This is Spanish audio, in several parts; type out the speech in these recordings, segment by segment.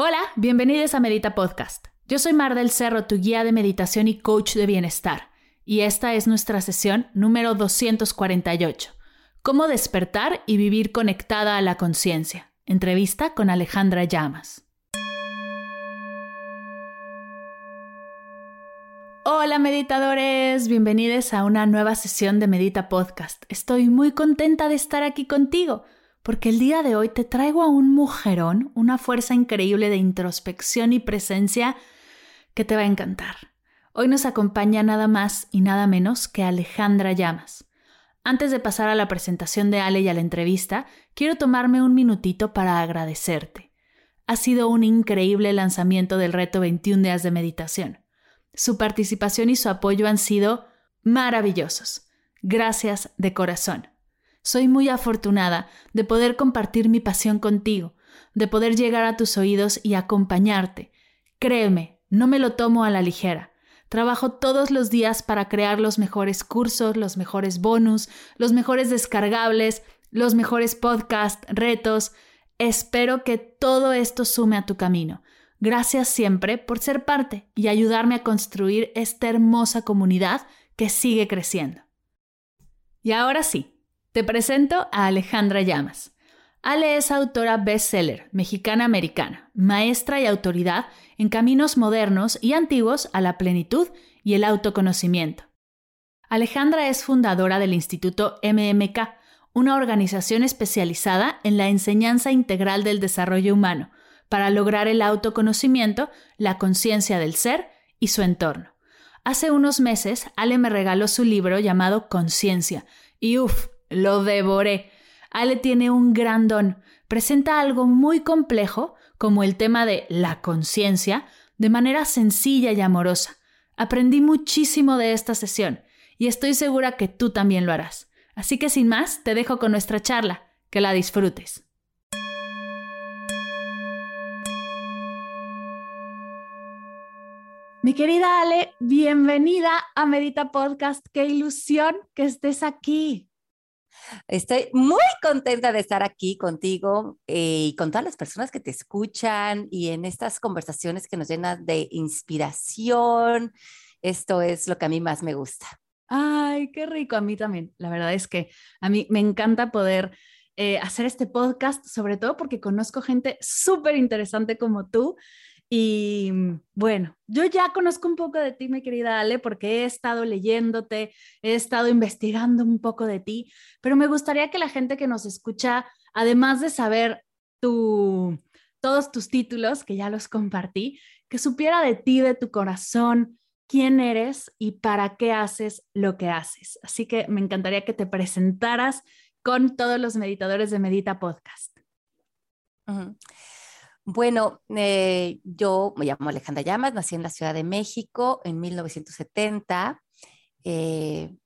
Hola, bienvenidos a Medita Podcast. Yo soy Mar del Cerro, tu guía de meditación y coach de bienestar, y esta es nuestra sesión número 248. Cómo despertar y vivir conectada a la conciencia. Entrevista con Alejandra Llamas. Hola meditadores, bienvenidos a una nueva sesión de Medita Podcast. Estoy muy contenta de estar aquí contigo porque el día de hoy te traigo a un mujerón, una fuerza increíble de introspección y presencia que te va a encantar. Hoy nos acompaña nada más y nada menos que Alejandra Llamas. Antes de pasar a la presentación de Ale y a la entrevista, quiero tomarme un minutito para agradecerte. Ha sido un increíble lanzamiento del reto 21 días de meditación. Su participación y su apoyo han sido maravillosos. Gracias de corazón. Soy muy afortunada de poder compartir mi pasión contigo, de poder llegar a tus oídos y acompañarte. Créeme, no me lo tomo a la ligera. Trabajo todos los días para crear los mejores cursos, los mejores bonus, los mejores descargables, los mejores podcasts, retos. Espero que todo esto sume a tu camino. Gracias siempre por ser parte y ayudarme a construir esta hermosa comunidad que sigue creciendo. Y ahora sí, te presento a Alejandra Llamas. Ale es autora bestseller mexicana-americana, maestra y autoridad en caminos modernos y antiguos a la plenitud y el autoconocimiento. Alejandra es fundadora del Instituto MMK, una organización especializada en la enseñanza integral del desarrollo humano para lograr el autoconocimiento, la conciencia del ser y su entorno. Hace unos meses, Ale me regaló su libro llamado Conciencia, y uff, lo devoré. Ale tiene un gran don. Presenta algo muy complejo, como el tema de la conciencia, de manera sencilla y amorosa. Aprendí muchísimo de esta sesión y estoy segura que tú también lo harás. Así que sin más, te dejo con nuestra charla. Que la disfrutes. Mi querida Ale, bienvenida a Medita Podcast. Qué ilusión que estés aquí. Estoy muy contenta de estar aquí contigo eh, y con todas las personas que te escuchan y en estas conversaciones que nos llenan de inspiración. Esto es lo que a mí más me gusta. Ay, qué rico, a mí también. La verdad es que a mí me encanta poder eh, hacer este podcast, sobre todo porque conozco gente súper interesante como tú y mm, bueno, yo ya conozco un poco de ti, mi querida Ale, porque he estado leyéndote, he estado investigando un poco de ti, pero me gustaría que la gente que nos escucha, además de saber tu, todos tus títulos, que ya los compartí, que supiera de ti, de tu corazón, quién eres y para qué haces lo que haces. Así que me encantaría que te presentaras con todos los meditadores de Medita Podcast. Bueno, eh, yo me llamo Alejandra Llamas, nací en la Ciudad de México en 1970. Eh,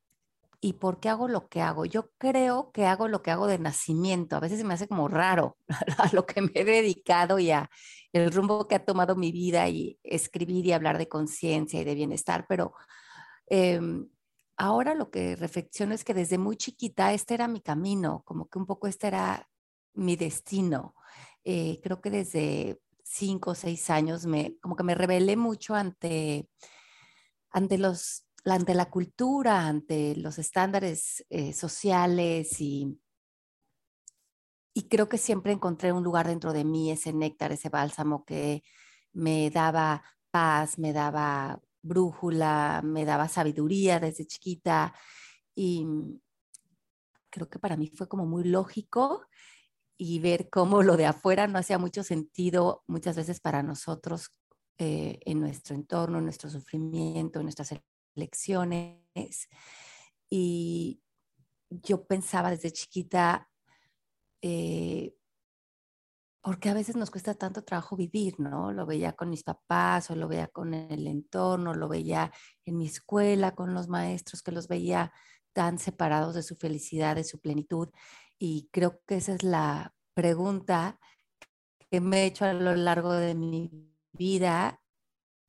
¿Y por qué hago lo que hago? Yo creo que hago lo que hago de nacimiento. A veces se me hace como raro a lo que me he dedicado y a el rumbo que ha tomado mi vida y escribir y hablar de conciencia y de bienestar, pero em, ahora lo que reflexiono es que desde muy chiquita este era mi camino, como que un poco este era mi destino. Eh, creo que desde cinco o seis años me, como que me rebelé mucho ante, ante, los, ante la cultura, ante los estándares eh, sociales y, y creo que siempre encontré un lugar dentro de mí, ese néctar, ese bálsamo que me daba paz, me daba brújula, me daba sabiduría desde chiquita y creo que para mí fue como muy lógico y ver cómo lo de afuera no hacía mucho sentido muchas veces para nosotros eh, en nuestro entorno, en nuestro sufrimiento, en nuestras elecciones. Y yo pensaba desde chiquita, eh, porque a veces nos cuesta tanto trabajo vivir, ¿no? Lo veía con mis papás o lo veía con el entorno, lo veía en mi escuela, con los maestros, que los veía tan separados de su felicidad, de su plenitud. Y creo que esa es la pregunta que me he hecho a lo largo de mi vida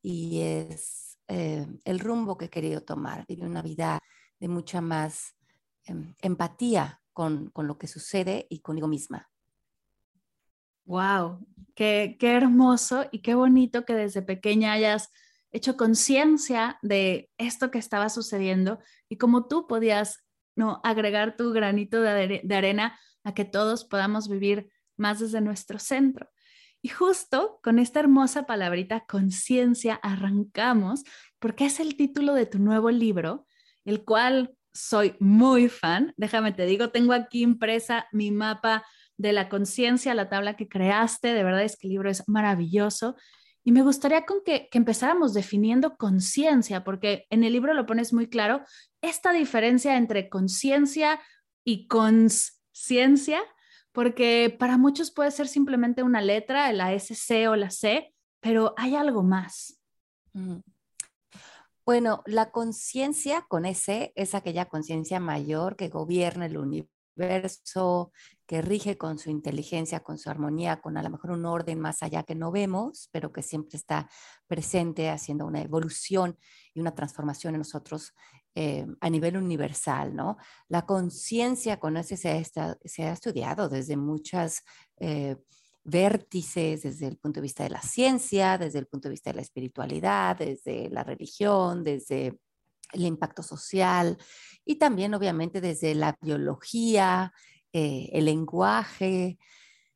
y es eh, el rumbo que he querido tomar, vivir una vida de mucha más em, empatía con, con lo que sucede y conmigo misma. Wow, qué, qué hermoso y qué bonito que desde pequeña hayas hecho conciencia de esto que estaba sucediendo y cómo tú podías no agregar tu granito de, arena a que todos podamos vivir más desde nuestro centro. Y justo con esta hermosa palabrita conciencia arrancamos porque es el título de tu nuevo libro, el cual soy muy fan. Déjame te digo, tengo aquí impresa mi mapa de la conciencia, la tabla que creaste. De verdad es que el libro es maravilloso. Y me gustaría con que, empezáramos definiendo conciencia, porque en el libro lo pones muy claro, esta diferencia entre conciencia y conciencia, porque para muchos puede ser simplemente una letra, la SC o la C, pero hay algo más. Bueno, la conciencia con S es aquella conciencia mayor que gobierna el universo verso que rige con su inteligencia, con su armonía, con a lo mejor un orden más allá que no vemos, pero que siempre está presente haciendo una evolución y una transformación en nosotros eh, a nivel universal, ¿no? La conciencia con ese se ha, se ha, estudiado desde muchas... Eh, vértices desde el punto de vista de la ciencia, desde el punto de vista de la espiritualidad, desde la religión, desde el impacto social y también obviamente desde la biología, eh, el lenguaje.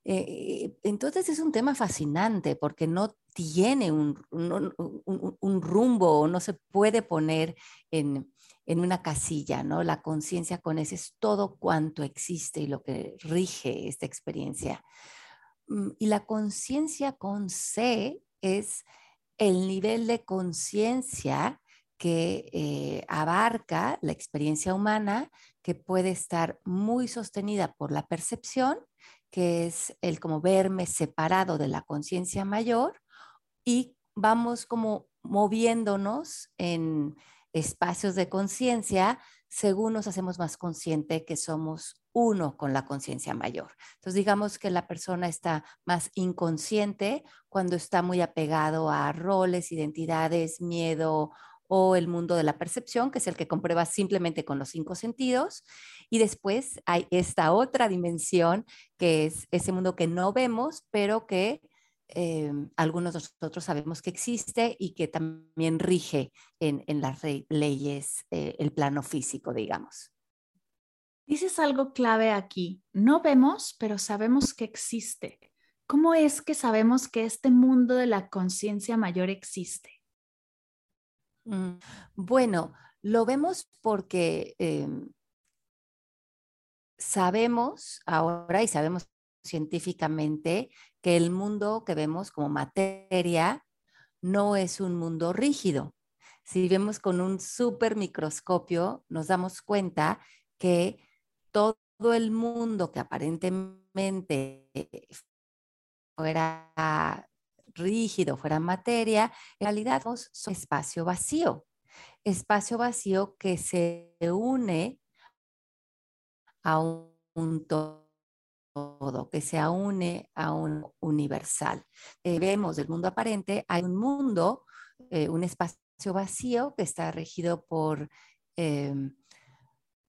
Eh, entonces es un tema fascinante porque no tiene un, un, rumbo, no se puede poner en, en una casilla, ¿no? La conciencia con ese es todo cuanto existe y lo que rige esta experiencia. Mm, y la conciencia con C es el nivel de conciencia que eh, abarca la experiencia humana, que puede estar muy sostenida por la percepción, que es el como verme separado de la conciencia mayor, y vamos como moviéndonos en espacios de conciencia según nos hacemos más consciente que somos uno con la conciencia mayor. Entonces, digamos que la persona está más inconsciente cuando está muy apegado a roles, identidades, miedo o el mundo de la percepción, que es el que comprueba simplemente con los cinco sentidos. Y después hay esta otra dimensión, que es ese mundo que no vemos, pero que eh, algunos de nosotros sabemos que existe y que también rige en, las leyes eh, el plano físico, digamos. Dices algo clave aquí. No vemos, pero sabemos que existe. ¿Cómo es que sabemos que este mundo de la conciencia mayor existe? Mm, bueno, lo vemos porque em, sabemos ahora y sabemos científicamente que el mundo que vemos como materia no es un mundo rígido. Si vemos con un super microscopio, nos damos cuenta que todo el mundo que aparentemente fuera rígido, fuera materia, en realidad es espacio vacío. Espacio vacío que se une a un, todo, que se une a un universal. Eh, vemos del mundo aparente, hay un mundo, eh, un espacio vacío que está regido por, em,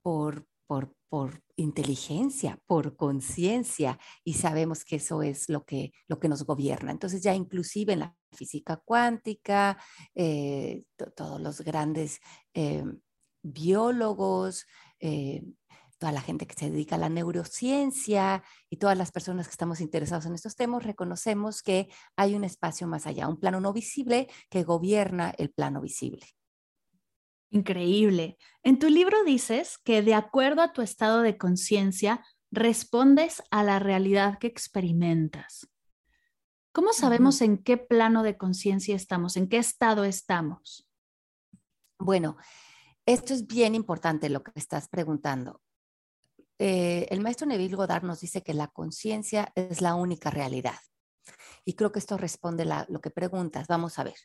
por, por, por inteligencia, por conciencia, y sabemos que eso es lo que, lo que nos gobierna. Entonces ya inclusive en la física cuántica, eh, todos los grandes eh, biólogos, eh, toda la gente que se dedica a la neurociencia y todas las personas que estamos interesados en estos temas, reconocemos que hay un espacio más allá, un plano no visible que gobierna el plano visible. Increíble. En tu libro dices que de acuerdo a tu estado de conciencia, respondes a la realidad que experimentas. ¿Cómo sabemos en qué plano de conciencia estamos, en qué estado estamos? Bueno, esto es bien importante lo que estás preguntando. eh, el maestro Neville Goddard nos dice que la conciencia es la única realidad. Y creo que esto responde a lo que preguntas. Vamos a ver.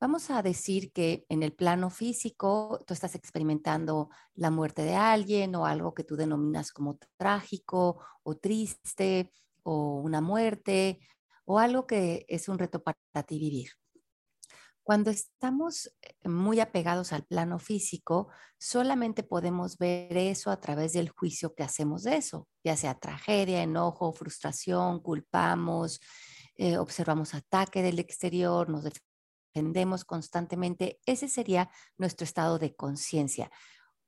Vamos a decir que en el plano físico tú estás experimentando la muerte de alguien o algo que tú denominas como trágico o triste o una muerte o algo que es un reto para ti vivir. Cuando estamos eh, muy apegados al plano físico, solamente podemos ver eso a través del juicio que hacemos de eso, ya sea tragedia, enojo, frustración, culpamos, eh, observamos ataque del exterior, nos constantemente. Ese sería nuestro estado de conciencia.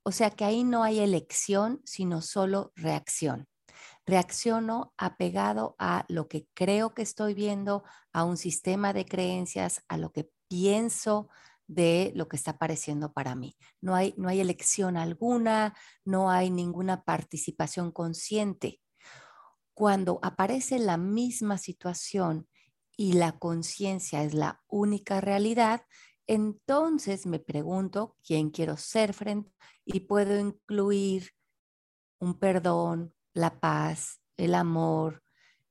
O sea que ahí no hay elección, sino solo reacción. Reacciono apegado a lo que creo que estoy viendo, a un sistema de creencias, a lo que pienso de lo que está apareciendo para mí. No hay, no hay elección alguna, no hay ninguna participación consciente. Cuando aparece la misma situación y la conciencia es la única realidad, entonces me pregunto quién quiero ser frente y puedo incluir un perdón, la paz, el amor,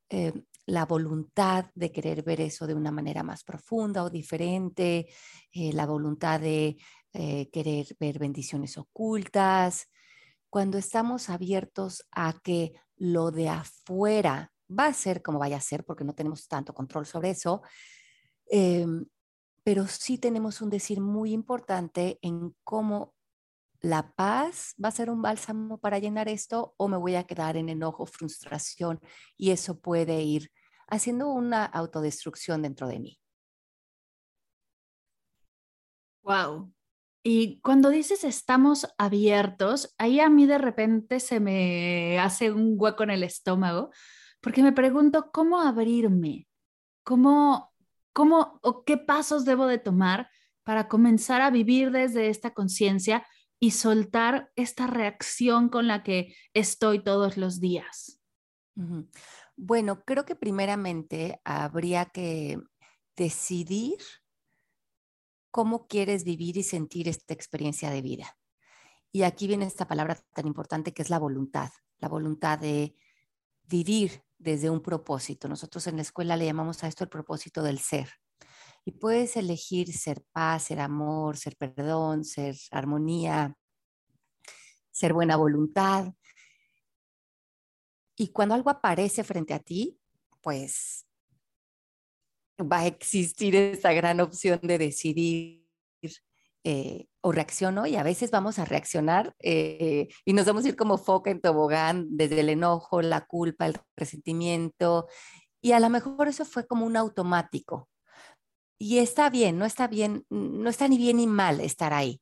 eh, la voluntad de querer ver eso de una manera más profunda o diferente, eh, la voluntad de eh, querer ver bendiciones ocultas. Cuando estamos abiertos a que lo de afuera va a ser como vaya a ser, porque no tenemos tanto control sobre eso, em, pero sí tenemos un decir muy importante en cómo la paz va a ser un bálsamo para llenar esto o me voy a quedar en enojo, frustración y eso puede ir haciendo una autodestrucción dentro de mí. Wow. Y cuando dices estamos abiertos, ahí a mí de repente se me hace un hueco en el estómago, porque me pregunto cómo abrirme, cómo, cómo o qué pasos debo de tomar para comenzar a vivir desde esta conciencia y soltar esta reacción con la que estoy todos los días? Bueno, creo que primeramente habría que decidir cómo quieres vivir y sentir esta experiencia de vida. Y aquí viene esta palabra tan importante que es la voluntad, la voluntad de vivir desde un propósito. Nosotros en la escuela le llamamos a esto el propósito del ser. Y puedes elegir ser paz, ser amor, ser perdón, ser armonía, ser buena voluntad. Y cuando algo aparece frente a ti, pues va a existir esa gran opción de decidir eh, o reacciono y a veces vamos a reaccionar eh, y nos vamos a ir como foca en tobogán desde el enojo, la culpa, el resentimiento y a lo mejor eso fue como un automático. Y está bien, no está bien, no está ni bien ni mal estar ahí.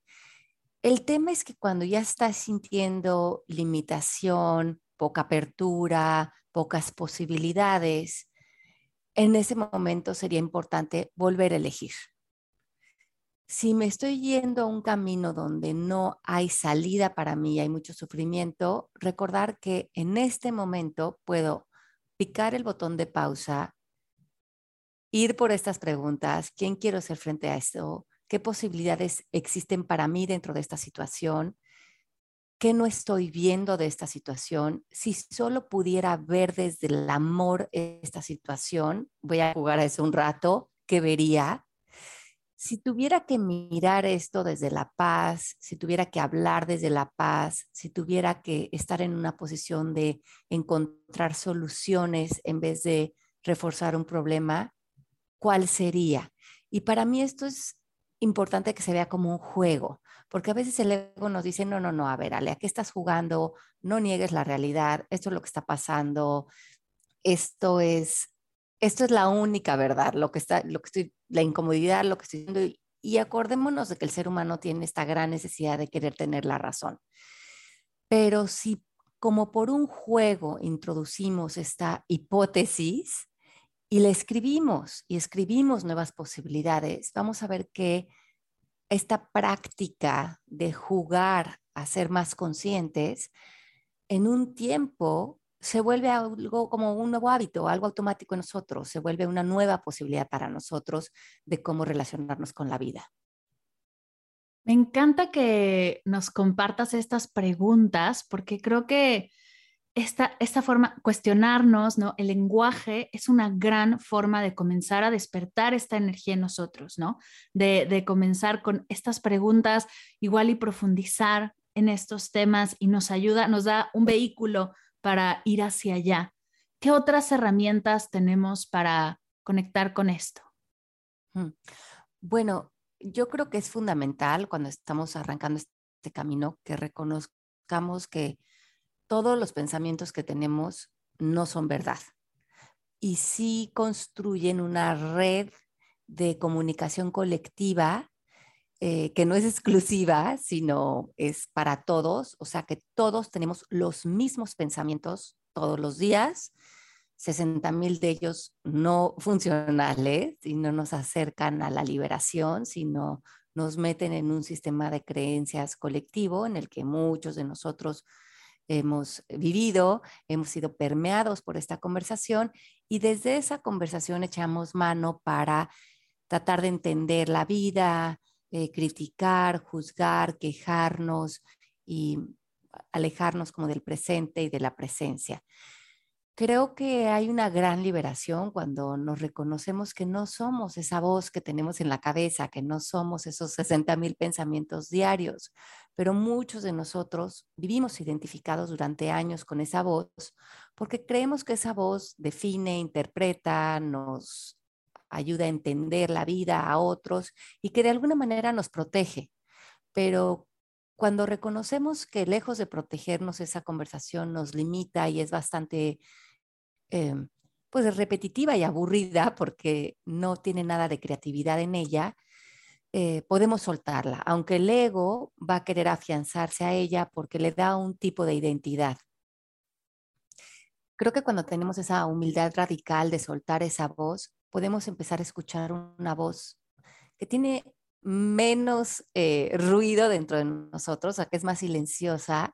El tema es que cuando ya estás sintiendo limitación, poca apertura, pocas posibilidades, en ese momento sería importante volver a elegir. Si me estoy yendo a un camino donde no hay salida para mí, hay mucho sufrimiento, recordar que en este momento puedo picar el botón de pausa, ir por estas preguntas, ¿quién quiero ser frente a esto? ¿Qué posibilidades existen para mí dentro de esta situación? ¿Qué no estoy viendo de esta situación? Si solo pudiera ver desde el amor esta situación, voy a jugar a eso un rato, ¿qué vería? Si tuviera que mirar esto desde la paz, si tuviera que hablar desde la paz, si tuviera que estar en una posición de encontrar soluciones en vez de reforzar un problema, ¿cuál sería? Y para mí esto es importante que se vea como un juego, porque a veces el ego nos dice, no, no, no, a ver, Ale, ¿a qué estás jugando? No niegues la realidad, esto es lo que está pasando, esto es, esto es la única verdad, lo que está, lo que estoy, la incomodidad, lo que estoy diciendo, y acordémonos de que el ser humano tiene esta gran necesidad de querer tener la razón. Pero si como por un juego introducimos esta hipótesis, y le escribimos y escribimos nuevas posibilidades, vamos a ver que esta práctica de jugar a ser más conscientes, en un tiempo se vuelve algo como un nuevo hábito, algo automático en nosotros, se vuelve una nueva posibilidad para nosotros de cómo relacionarnos con la vida. Me encanta que nos compartas estas preguntas porque creo que esta, esta forma, cuestionarnos, ¿no? El lenguaje es una gran forma de comenzar a despertar esta energía en nosotros, ¿no? De, de comenzar con estas preguntas igual y profundizar en estos temas y nos ayuda, nos da un vehículo para ir hacia allá. ¿Qué otras herramientas tenemos para conectar con esto? Bueno, yo creo que es fundamental cuando estamos arrancando este camino que reconozcamos que todos los pensamientos que tenemos no son verdad y sí construyen una red de comunicación colectiva eh, que no es exclusiva, sino es para todos, o sea que todos tenemos los mismos pensamientos todos los días, 60 mil de ellos no funcionales y no nos acercan a la liberación, sino nos meten en un sistema de creencias colectivo en el que muchos de nosotros hemos vivido, hemos sido permeados por esta conversación y desde esa conversación echamos mano para tratar de entender la vida, eh, criticar, juzgar, quejarnos y alejarnos como del presente y de la presencia. Creo que hay una gran liberación cuando nos reconocemos que no somos esa voz que tenemos en la cabeza, que no somos esos 60 mil pensamientos diarios, pero muchos de nosotros vivimos identificados durante años con esa voz porque creemos que esa voz define, interpreta, nos ayuda a entender la vida a otros y que de alguna manera nos protege. Pero cuando reconocemos que lejos de protegernos esa conversación nos limita y es bastante Em, pues repetitiva y aburrida porque no tiene nada de creatividad en ella, eh, podemos soltarla, aunque el ego va a querer afianzarse a ella porque le da un tipo de identidad. Creo que cuando tenemos esa humildad radical de soltar esa voz, podemos empezar a escuchar una voz que tiene menos eh, ruido dentro de nosotros, o sea, que es más silenciosa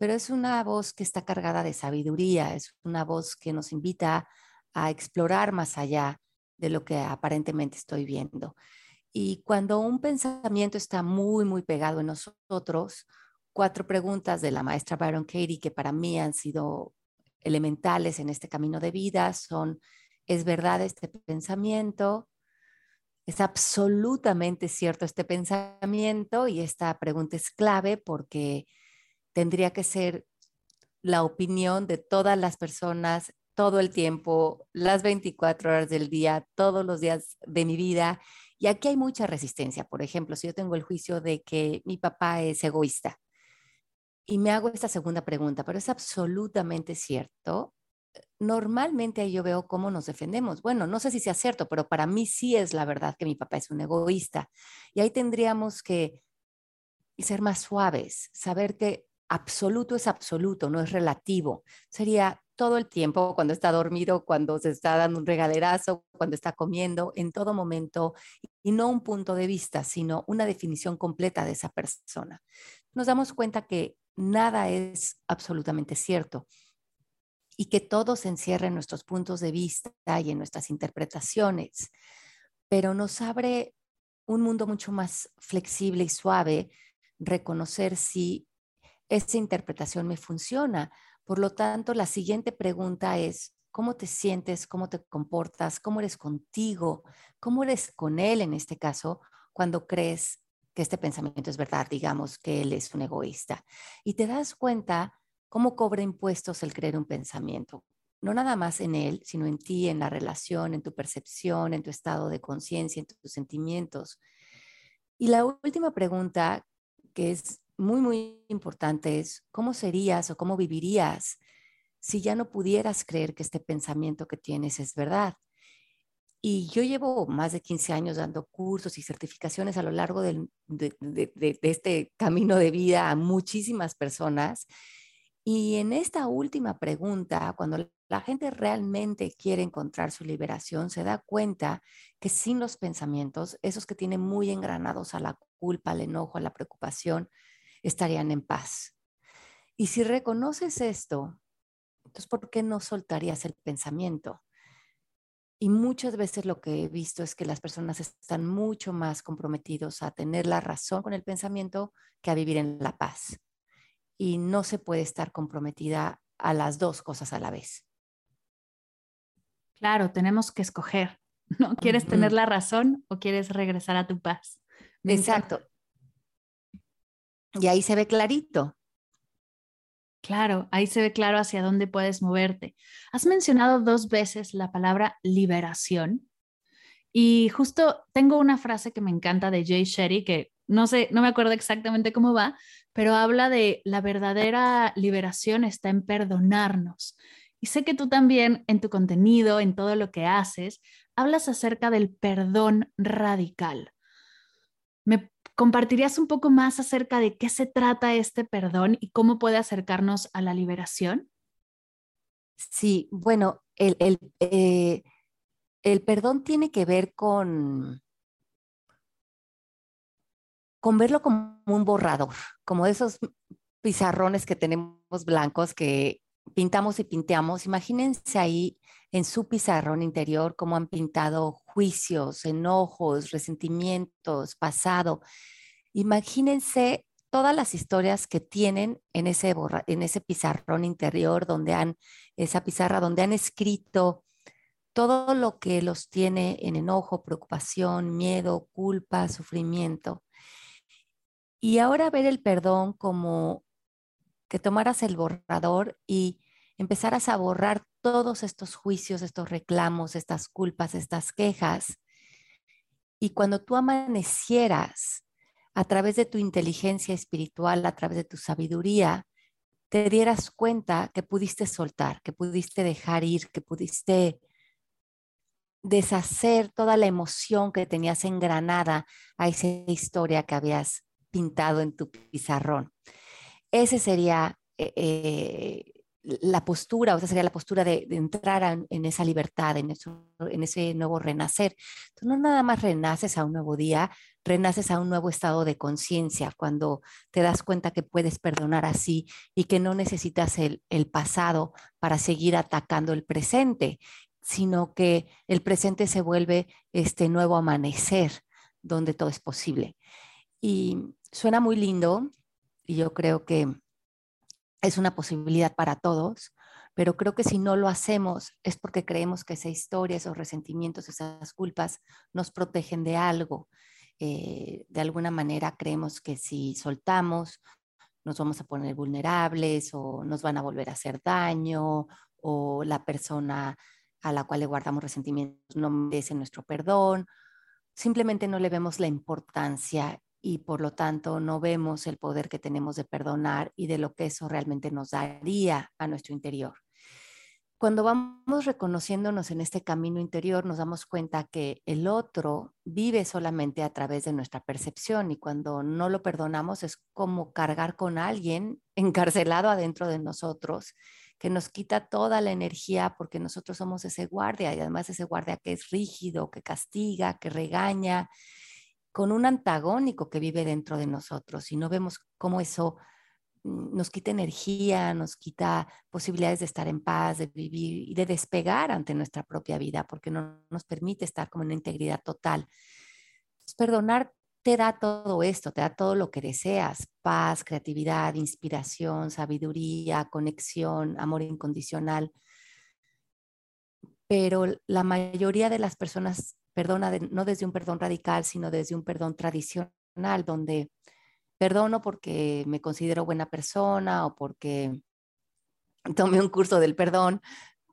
pero es una voz que está cargada de sabiduría, es una voz que nos invita a explorar más allá de lo que aparentemente estoy viendo. Y cuando un pensamiento está muy, muy pegado en nosotros, cuatro preguntas de la maestra Byron Katie que para mí han sido elementales en este camino de vida son, ¿es verdad este pensamiento? ¿Es absolutamente cierto este pensamiento? Y esta pregunta es clave porque tendría que ser la opinión de todas las personas todo el tiempo, las 24 horas del día, todos los días de mi vida. Y aquí hay mucha resistencia. Por ejemplo, si yo tengo el juicio de que mi papá es egoísta y me hago esta segunda pregunta, pero es absolutamente cierto. Normalmente yo veo cómo nos defendemos. Bueno, no sé si sea cierto, pero para mí sí es la verdad que mi papá es un egoísta. Y ahí tendríamos que ser más suaves, saber que absoluto es absoluto, no es relativo. Sería todo el tiempo, cuando está dormido, cuando se está dando un regalerazo, cuando está comiendo, en todo momento, y no un punto de vista, sino una definición completa de esa persona. Nos damos cuenta que nada es absolutamente cierto y que todo se encierra en nuestros puntos de vista y en nuestras interpretaciones, pero nos abre un mundo mucho más flexible y suave reconocer si esa interpretación me funciona. Por lo tanto, la siguiente pregunta es, ¿cómo te sientes? ¿Cómo te comportas? ¿Cómo eres contigo? ¿Cómo eres con él en este caso cuando crees que este pensamiento es verdad? Digamos que él es un egoísta. Y te das cuenta cómo cobra impuestos el creer un pensamiento. No nada más en él, sino en ti, en la relación, en tu percepción, en tu estado de conciencia, en tus sentimientos. Y la última pregunta, que es muy, muy importante es cómo serías o cómo vivirías si ya no pudieras creer que este pensamiento que tienes es verdad. Y yo llevo más de 15 años dando cursos y certificaciones a lo largo de, de, este camino de vida a muchísimas personas. Y en esta última pregunta, cuando la gente realmente quiere encontrar su liberación, se da cuenta que sin los pensamientos, esos que tienen muy engranados a la culpa, al enojo, a la preocupación, estarían en paz. Y si reconoces esto, entonces, ¿por qué no soltarías el pensamiento? Y muchas veces lo que he visto es que las personas están mucho más comprometidos a tener la razón con el pensamiento que a vivir en la paz. Y no se puede estar comprometida a las dos cosas a la vez. Claro, tenemos que escoger. ¿No quieres tener la razón o quieres regresar a tu paz? Exacto. Y ahí se ve clarito. Claro, ahí se ve claro hacia dónde puedes moverte. Has mencionado dos veces la palabra liberación y justo tengo una frase que me encanta de Jay Shetty que no sé, no me acuerdo exactamente cómo va, pero habla de la verdadera liberación está en perdonarnos. Y sé que tú también en tu contenido, en todo lo que haces, hablas acerca del perdón radical. ¿Me compartirías un poco más acerca de qué se trata este perdón y cómo puede acercarnos a la liberación? Sí, bueno, el, el, eh, el perdón tiene que ver con, con verlo como un borrador, como esos pizarrones que tenemos blancos que pintamos y pinteamos. Imagínense ahí en su pizarrón interior cómo han pintado juicios, enojos, resentimientos, pasado. Imagínense todas las historias que tienen en ese, en ese pizarrón interior donde han, esa pizarra donde han escrito todo lo que los tiene en enojo, preocupación, miedo, culpa, sufrimiento. Y ahora ver el perdón como que tomaras el borrador y empezaras a borrar todos estos juicios, estos reclamos, estas culpas, estas quejas. Y cuando tú amanecieras a través de tu inteligencia espiritual, a través de tu sabiduría, te dieras cuenta que pudiste soltar, que pudiste dejar ir, que pudiste deshacer toda la emoción que tenías engranada a esa historia que habías pintado en tu pizarrón. Ese sería eh, eh, la postura, o sea, sería la postura de, entrar en esa libertad, en, en ese nuevo renacer. Tú no nada más renaces a un nuevo día, renaces a un nuevo estado de conciencia cuando te das cuenta que puedes perdonar así y que no necesitas el, el pasado para seguir atacando el presente sino que el presente se vuelve este nuevo amanecer donde todo es posible. Y suena muy lindo y yo creo que es una posibilidad para todos, pero creo que si no lo hacemos es porque creemos que esa historia, esos resentimientos, esas culpas nos protegen de algo. Eh, de alguna manera creemos que si soltamos nos vamos a poner vulnerables o nos van a volver a hacer daño o la persona a la cual le guardamos resentimientos no merece nuestro perdón, simplemente no le vemos la importancia y por lo tanto no vemos el poder que tenemos de perdonar y de lo que eso realmente nos daría a nuestro interior. Cuando vamos reconociéndonos en este camino interior, nos damos cuenta que el otro vive solamente a través de nuestra percepción y cuando no lo perdonamos es como cargar con alguien encarcelado adentro de nosotros que nos quita toda la energía porque nosotros somos ese guardia y además ese guardia que es rígido, que castiga, que regaña, con un antagónico que vive dentro de nosotros y no vemos cómo eso mm, nos quita energía, nos quita posibilidades de estar en paz, de vivir y de despegar ante nuestra propia vida, porque no nos permite estar como en una integridad total. Perdonar te da todo esto, te da todo lo que deseas, paz, creatividad, inspiración, sabiduría, conexión, amor incondicional. Pero la mayoría de las personas perdona no desde un perdón radical, sino desde un perdón tradicional, donde perdono porque me considero buena persona o porque tomé un curso del perdón,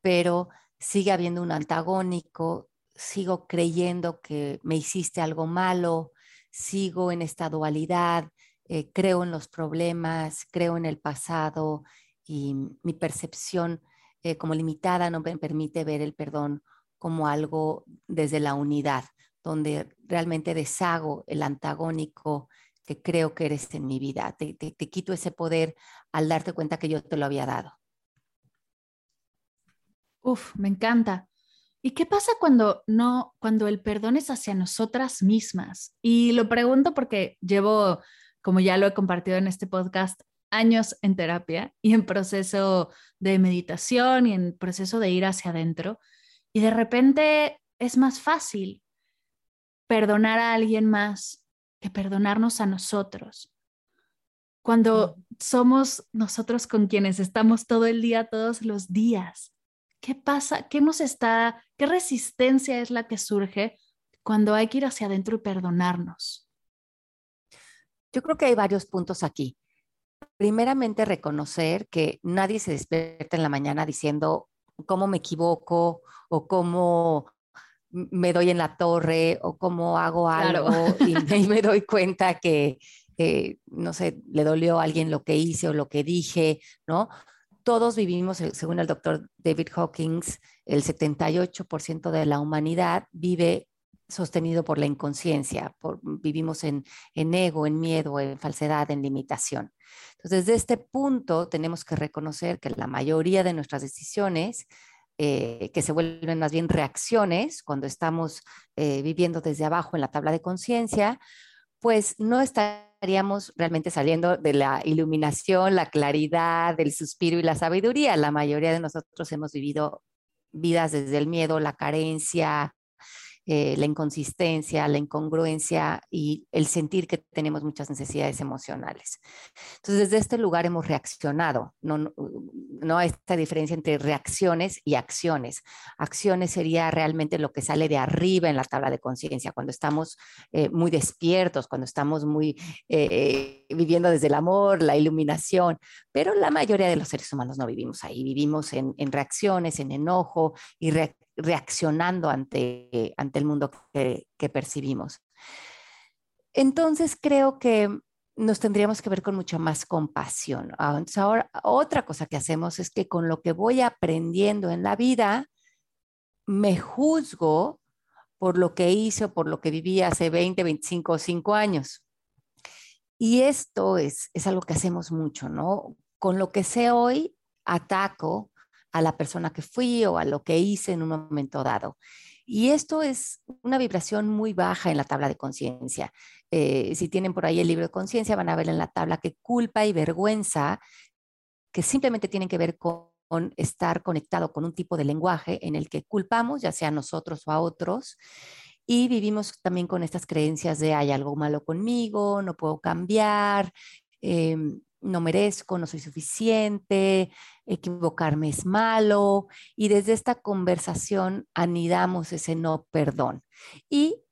pero sigue habiendo un antagónico, sigo creyendo que me hiciste algo malo, sigo en esta dualidad, eh, creo en los problemas, creo en el pasado y mi percepción eh, como limitada no me permite ver el perdón como algo desde la unidad, donde realmente deshago el antagónico que creo que eres en mi vida. Te, te, quito ese poder al darte cuenta que yo te lo había dado. Uf, me encanta. ¿Y qué pasa cuando no, cuando el perdón es hacia nosotras mismas? Y lo pregunto porque llevo, como ya lo he compartido en este podcast, años en terapia y en proceso de meditación y en proceso de ir hacia adentro. Y de repente es más fácil perdonar a alguien más que perdonarnos a nosotros. cuando somos nosotros con quienes estamos todo el día, todos los días. ¿Qué pasa? ¿Qué nos está, qué resistencia es la que surge cuando hay que ir hacia adentro y perdonarnos? Yo creo que hay varios puntos aquí. Primeramente, reconocer que nadie se despierta en la mañana diciendo cómo me equivoco o cómo me doy en la torre o cómo hago algo y, me doy cuenta que, no sé, le dolió a alguien lo que hice o lo que dije, ¿no? Todos vivimos, eh, según el doctor David Hawkins, el 78% de la humanidad vive sostenido por la inconsciencia, por, vivimos en, en ego, en miedo, en falsedad, en limitación. Entonces, desde este punto tenemos que reconocer que la mayoría de nuestras decisiones eh, que se vuelven más bien reacciones cuando estamos eh, viviendo desde abajo en la tabla de conciencia, pues no estaríamos realmente saliendo de la iluminación, la claridad, el suspiro y la sabiduría. La mayoría de nosotros hemos vivido vidas desde el miedo, la carencia, eh, la inconsistencia, la incongruencia y el sentir que tenemos muchas necesidades emocionales. Entonces, desde este lugar hemos reaccionado, no, no, no esta diferencia entre reacciones y acciones. Acciones sería realmente lo que sale de arriba en la tabla de conciencia, cuando estamos eh, muy despiertos, cuando estamos muy eh, viviendo desde el amor, la iluminación, pero la mayoría de los seres humanos no vivimos ahí, vivimos en, en reacciones, en enojo y reacciones reaccionando ante, ante el mundo que, percibimos. Entonces creo que nos tendríamos que ver con mucha más compasión. Ah, ahora otra cosa que hacemos es que con lo que voy aprendiendo en la vida, me juzgo por lo que hice o por lo que viví hace 20, 25 o 5 años. Y esto es, es algo que hacemos mucho, ¿no? Con lo que sé hoy, ataco a la persona que fui o a lo que hice en un momento dado. Y esto es una vibración muy baja en la tabla de conciencia. Eh, si tienen por ahí el libro de conciencia, van a ver en la tabla que culpa y vergüenza, que simplemente tienen que ver con, estar conectado con un tipo de lenguaje en el que culpamos, ya sea a nosotros o a otros, y vivimos también con estas creencias de hay algo malo conmigo, no puedo cambiar, em, no merezco, no soy suficiente, equivocarme es malo. Y desde esta conversación anidamos ese no perdón. Y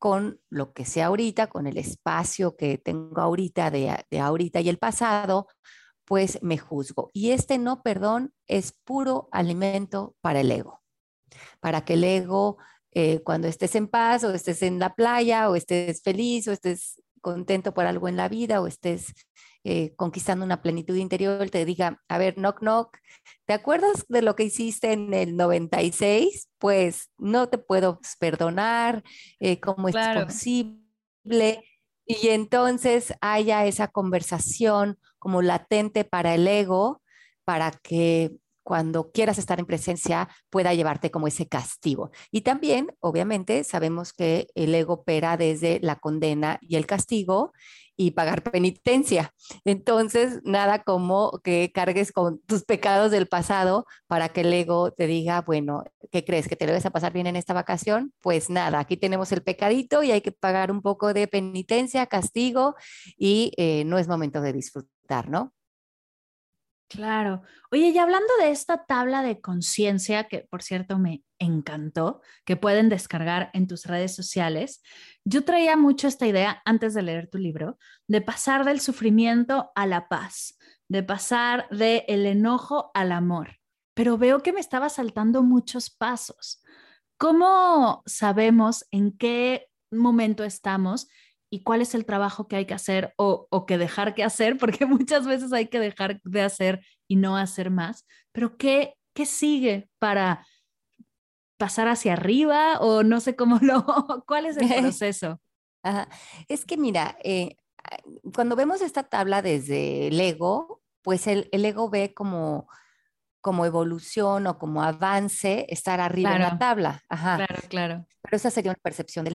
con lo que sea ahorita, con el espacio que tengo ahorita de, ahorita y el pasado, pues me juzgo. Y este no perdón es puro alimento para el ego, para que el ego, eh, cuando estés en paz o estés en la playa o estés feliz o estés contento por algo en la vida o estés eh, conquistando una plenitud interior, te diga, a ver, knock, knock, ¿te acuerdas de lo que hiciste en el 96? Pues no te puedo perdonar, eh, ¿cómo es posible? Y entonces haya esa conversación como latente para el ego, para que cuando quieras estar en presencia pueda llevarte como ese castigo. Y también, obviamente, sabemos que el ego opera desde la condena y el castigo y pagar penitencia. Entonces, nada como que cargues con tus pecados del pasado para que el ego te diga, bueno, ¿qué crees? ¿Que te lo vas a pasar bien en esta vacación? Pues nada, aquí tenemos el pecadito y hay que pagar un poco de penitencia, castigo y eh, no es momento de disfrutar, ¿no? Claro. Oye, y hablando de esta tabla de conciencia, que por cierto me encantó, que pueden descargar en tus redes sociales, yo traía mucho esta idea antes de leer tu libro, de pasar del sufrimiento a la paz, de pasar del el enojo al amor, pero veo que me estaba saltando muchos pasos. ¿Cómo sabemos en qué momento estamos y cuál es el trabajo que hay que hacer o, o, que dejar que hacer, porque muchas veces hay que dejar de hacer y no hacer más, pero ¿qué, qué sigue para pasar hacia arriba o no sé cómo lo, cuál es el proceso? Es que mira, eh, cuando vemos esta tabla desde el ego, pues el, el ego ve como como evolución o como avance estar arriba en la tabla. Ajá. Claro, claro. Pero esa sería una percepción del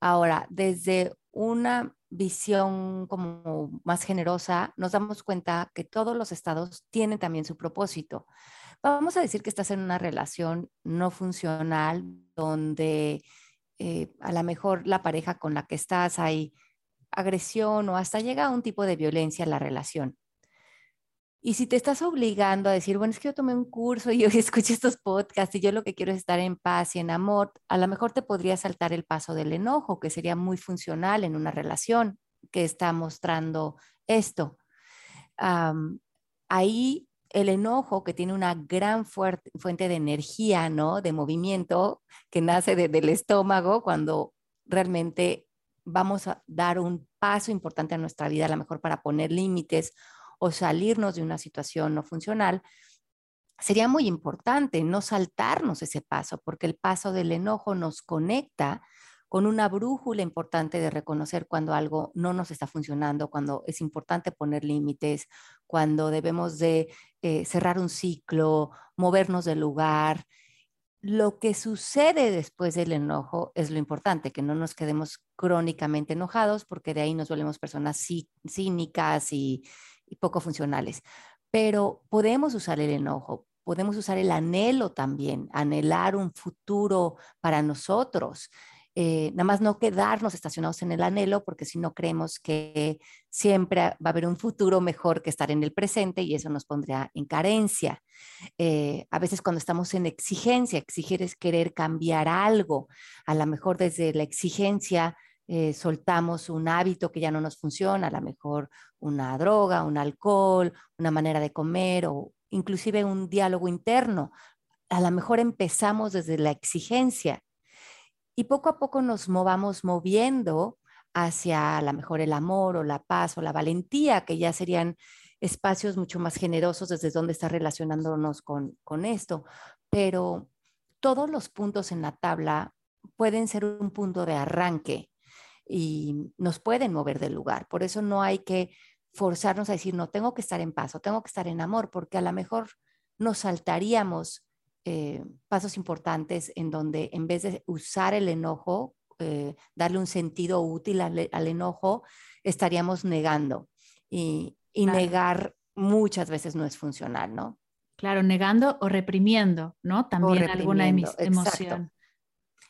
Ahora, desde una visión como más generosa, nos damos cuenta que todos los estados tienen también su propósito. Vamos a decir que estás en una relación no funcional donde eh, a lo mejor la pareja con la que estás hay agresión o hasta llega a un tipo de violencia en la relación. Y si te estás obligando a decir, bueno, es que yo tomé un curso y yo escuché estos podcasts y yo lo que quiero es estar en paz y en amor, a lo mejor te podría saltar el paso del enojo, que sería muy funcional en una relación que está mostrando esto. ahí el enojo, que tiene una gran fuente de energía, ¿no? De movimiento que nace del estómago cuando realmente vamos a dar un paso importante a nuestra vida, a lo mejor para poner límites o salirnos de una situación no funcional, sería muy importante no saltarnos ese paso, porque el paso del enojo nos conecta con una brújula importante de reconocer cuando algo no nos está funcionando, cuando es importante poner límites, cuando debemos de eh, cerrar un ciclo, movernos del lugar. Lo que sucede después del enojo es lo importante, que no nos quedemos crónicamente enojados, porque de ahí nos volvemos personas cínicas y, y poco funcionales. Pero podemos usar el enojo, podemos usar el anhelo también, anhelar un futuro para nosotros. Eh, nada más no quedarnos estacionados en el anhelo, porque si no creemos que siempre va a haber un futuro mejor que estar en el presente y eso nos pondría en carencia. Eh, a veces cuando estamos en exigencia, exigir es querer cambiar algo, a lo mejor desde la exigencia eh, soltamos un hábito que ya no nos funciona, a lo mejor una droga, un alcohol, una manera de comer o inclusive un diálogo interno. A lo mejor empezamos desde la exigencia y poco a poco nos movamos moviendo hacia a lo mejor el amor o la paz o la valentía, que ya serían espacios mucho más generosos desde donde está relacionándonos con, con esto. Pero todos los puntos en la tabla pueden ser un punto de arranque y nos pueden mover del lugar. Por eso no hay que forzarnos a decir, no, tengo que estar en paz o tengo que estar en amor, porque a lo mejor nos saltaríamos eh, pasos importantes en donde en vez de usar el enojo, eh, darle un sentido útil al, enojo, estaríamos negando. Y, negar muchas veces no es funcional, ¿no? Claro, negando o reprimiendo, ¿no? También alguna emoción.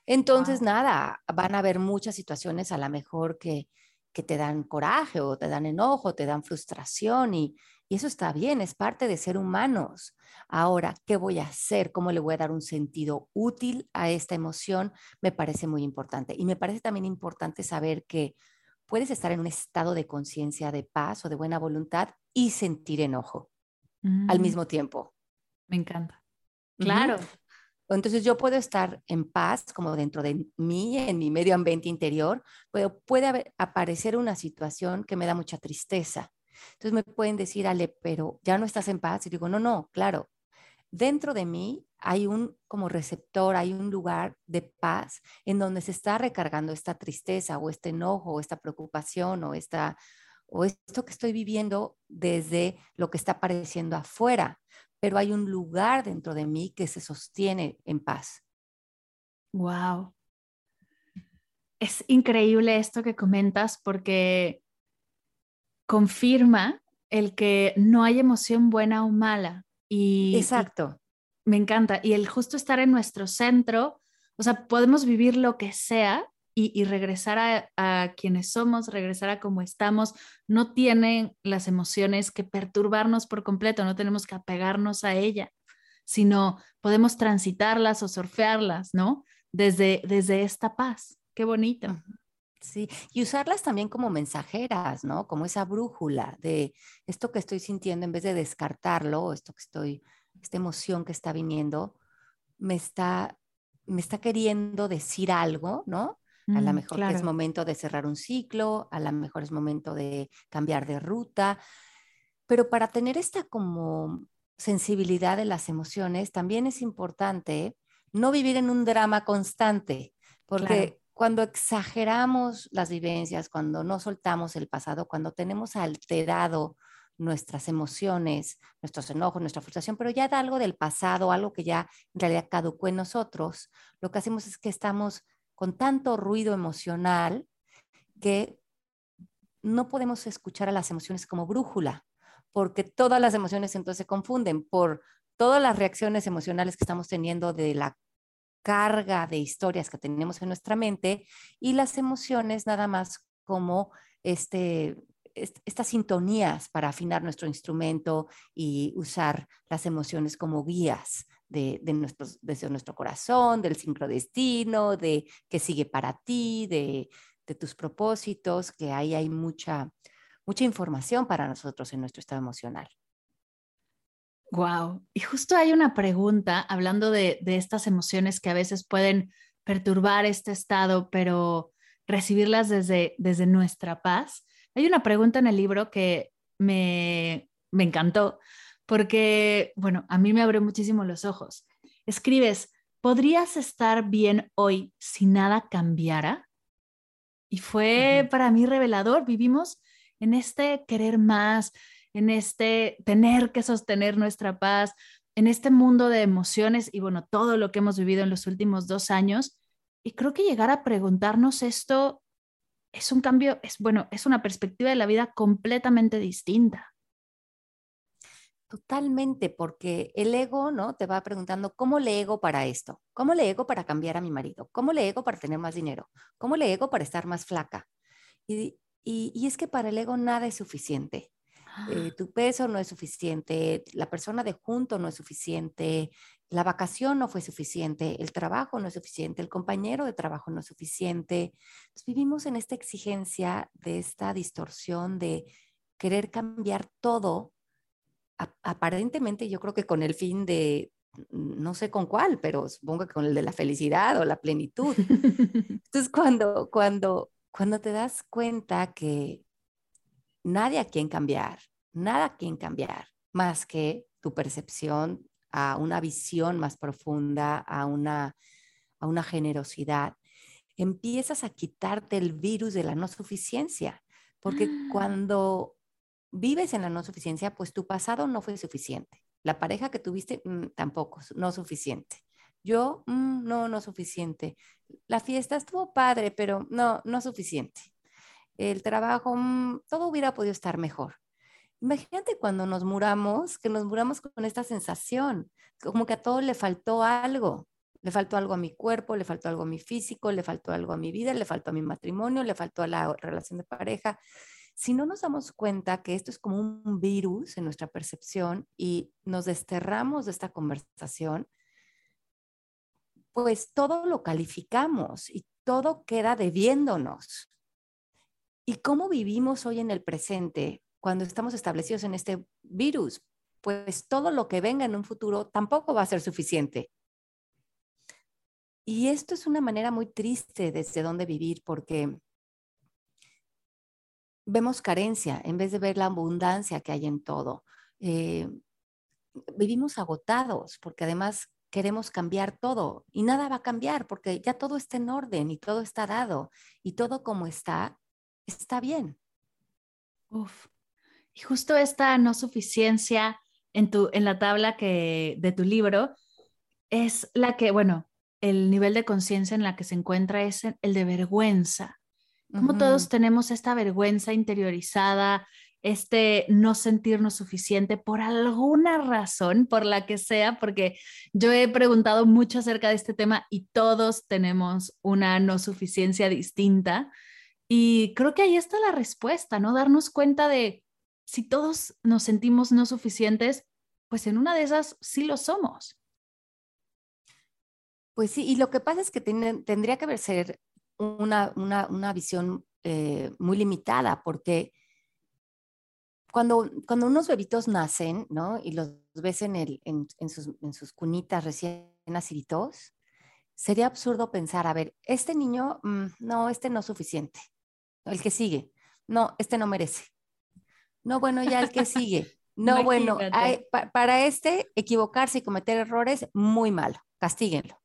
Entonces, nada, van a haber muchas situaciones a lo mejor que, que te dan coraje o te dan enojo, te dan frustración y, y eso está bien, es parte de ser humanos. Ahora, ¿qué voy a hacer? ¿Cómo le voy a dar un sentido útil a esta emoción? Me parece muy importante. Y me parece también importante saber que puedes estar en un estado de conciencia de paz o de buena voluntad y sentir enojo al mm. mismo tiempo. Me encanta. Claro. Entonces yo puedo estar en paz como dentro de mí, en mi medio ambiente interior, pero puede aparecer una situación que me da mucha tristeza. Entonces me pueden decir, Ale, pero ya no estás en paz. Y digo, no, no, claro. Dentro de mí hay un como receptor, hay un lugar de paz en donde se está recargando esta tristeza o este enojo o esta preocupación o, esta, o esto que estoy viviendo desde lo que está apareciendo afuera pero hay un lugar dentro de mí que se sostiene en paz. Wow. Es increíble esto que comentas porque confirma el que no hay emoción buena o mala. Y, Exacto. me encanta. Y el justo estar en nuestro centro, o sea, podemos vivir lo que sea y, regresar a, quienes somos, regresar a cómo estamos. No tienen las emociones que perturbarnos por completo, no tenemos que apegarnos a ella, sino podemos transitarlas o surfearlas, ¿no? Desde, desde esta paz. Qué bonito. Sí, y usarlas también como mensajeras, ¿no? Como esa brújula de esto que estoy sintiendo, en vez de descartarlo, esto que estoy, esta emoción que está viniendo, me está, me está queriendo decir algo, ¿no? A lo mm, mejor es momento de cerrar un ciclo, a lo mejor es momento de cambiar de ruta, pero para tener esta como sensibilidad de las emociones, también es importante no vivir en un drama constante, porque cuando exageramos las vivencias, cuando no soltamos el pasado, cuando tenemos alterado nuestras emociones, nuestros enojos, nuestra frustración, pero ya da algo del pasado, algo que ya en realidad caducó en nosotros, lo que hacemos es que estamos con tanto ruido emocional que no podemos escuchar a las emociones como brújula, porque todas las emociones entonces se confunden por todas las reacciones emocionales que estamos teniendo de la carga de historias que tenemos en nuestra mente y las emociones nada más como este, estas sintonías para afinar nuestro instrumento y usar las emociones como guías de, nuestros, desde nuestro corazón, del sincrodestino, de qué sigue para ti, de, de tus propósitos, que ahí hay mucha, mucha información para nosotros en nuestro estado emocional. Wow. Y justo hay una pregunta hablando de, de, estas emociones que a veces pueden perturbar este estado, pero recibirlas desde, desde nuestra paz. Hay una pregunta en el libro que me, me encantó porque, bueno, a mí me abrió muchísimo los ojos. Escribes, ¿podrías estar bien hoy si nada cambiara? Y fue para mí revelador. Vivimos en este querer más, en este tener que sostener nuestra paz, en este mundo de emociones y bueno, todo lo que hemos vivido en los últimos dos años. Y creo que llegar a preguntarnos esto es un cambio, es bueno, es una perspectiva de la vida completamente distinta. Totalmente, porque el ego, ¿no? Te va preguntando, ¿cómo le ego para esto? ¿Cómo le ego para cambiar a mi marido? ¿Cómo le ego para tener más dinero? ¿Cómo le ego para estar más flaca? Y, y es que para el ego nada es suficiente. Eh, tu peso no es suficiente, la persona de junto no es suficiente, la vacación no fue suficiente, el trabajo no es suficiente, el compañero de trabajo no es suficiente. vivimos en esta exigencia de esta distorsión de querer cambiar todo, aparentemente yo creo que con el fin de, no sé con cuál, pero supongo que con el de la felicidad o la plenitud. Entonces, cuando, cuando, cuando te das cuenta que nadie a quien cambiar, nada a quien cambiar, más que tu percepción a una visión más profunda, a una, a una generosidad. Empiezas a quitarte el virus de la no suficiencia, porque ah. cuando vives en la no suficiencia, pues tu pasado no fue suficiente. La pareja que tuviste mm, tampoco, no suficiente. Yo, mm, no, no suficiente. La fiesta estuvo padre, pero no, no suficiente el trabajo, mm, todo hubiera podido estar mejor. Imagínate cuando nos muramos, que nos muramos con esta sensación, como que a todo le faltó algo. Le faltó algo a mi cuerpo, le faltó algo a mi físico, le faltó algo a mi vida, le faltó a mi matrimonio, le faltó a la relación de pareja. Si no nos damos cuenta que esto es como un virus en nuestra percepción y nos desterramos de esta conversación, pues todo lo calificamos y todo queda debiéndonos. ¿Y cómo vivimos hoy en el presente cuando estamos establecidos en este virus? Pues todo lo que venga en un futuro tampoco va a ser suficiente. Y esto es una manera muy triste desde donde vivir porque vemos carencia en vez de ver la abundancia que hay en todo. Eh, vivimos agotados porque además queremos cambiar todo y nada va a cambiar porque ya todo está en orden y todo está dado y todo como está está bien. Uf. Y justo esta no suficiencia en, tu, en la tabla que, de tu libro es la que, bueno, el nivel de conciencia en la que se encuentra es el de vergüenza. Como todos tenemos esta vergüenza interiorizada, este no sentirnos suficiente por alguna razón, por la que sea, porque yo he preguntado mucho acerca de este tema y todos tenemos una no suficiencia distinta. Y creo que ahí está la respuesta, ¿no? Darnos cuenta de si todos nos sentimos no suficientes, pues en una de esas sí lo somos. Pues sí, y lo que pasa es que tendría que ser una, una, visión eh, muy limitada, porque cuando, cuando unos bebitos nacen, ¿no? Y los ves en, el, en, sus, en sus, cunitas recién nacidos, sería absurdo pensar, a ver, este niño, mm, no, este no es suficiente el que sigue. No, este no merece. No, bueno, ya el que sigue. No, bueno, para este equivocarse y cometer errores, muy malo, castíguenlo.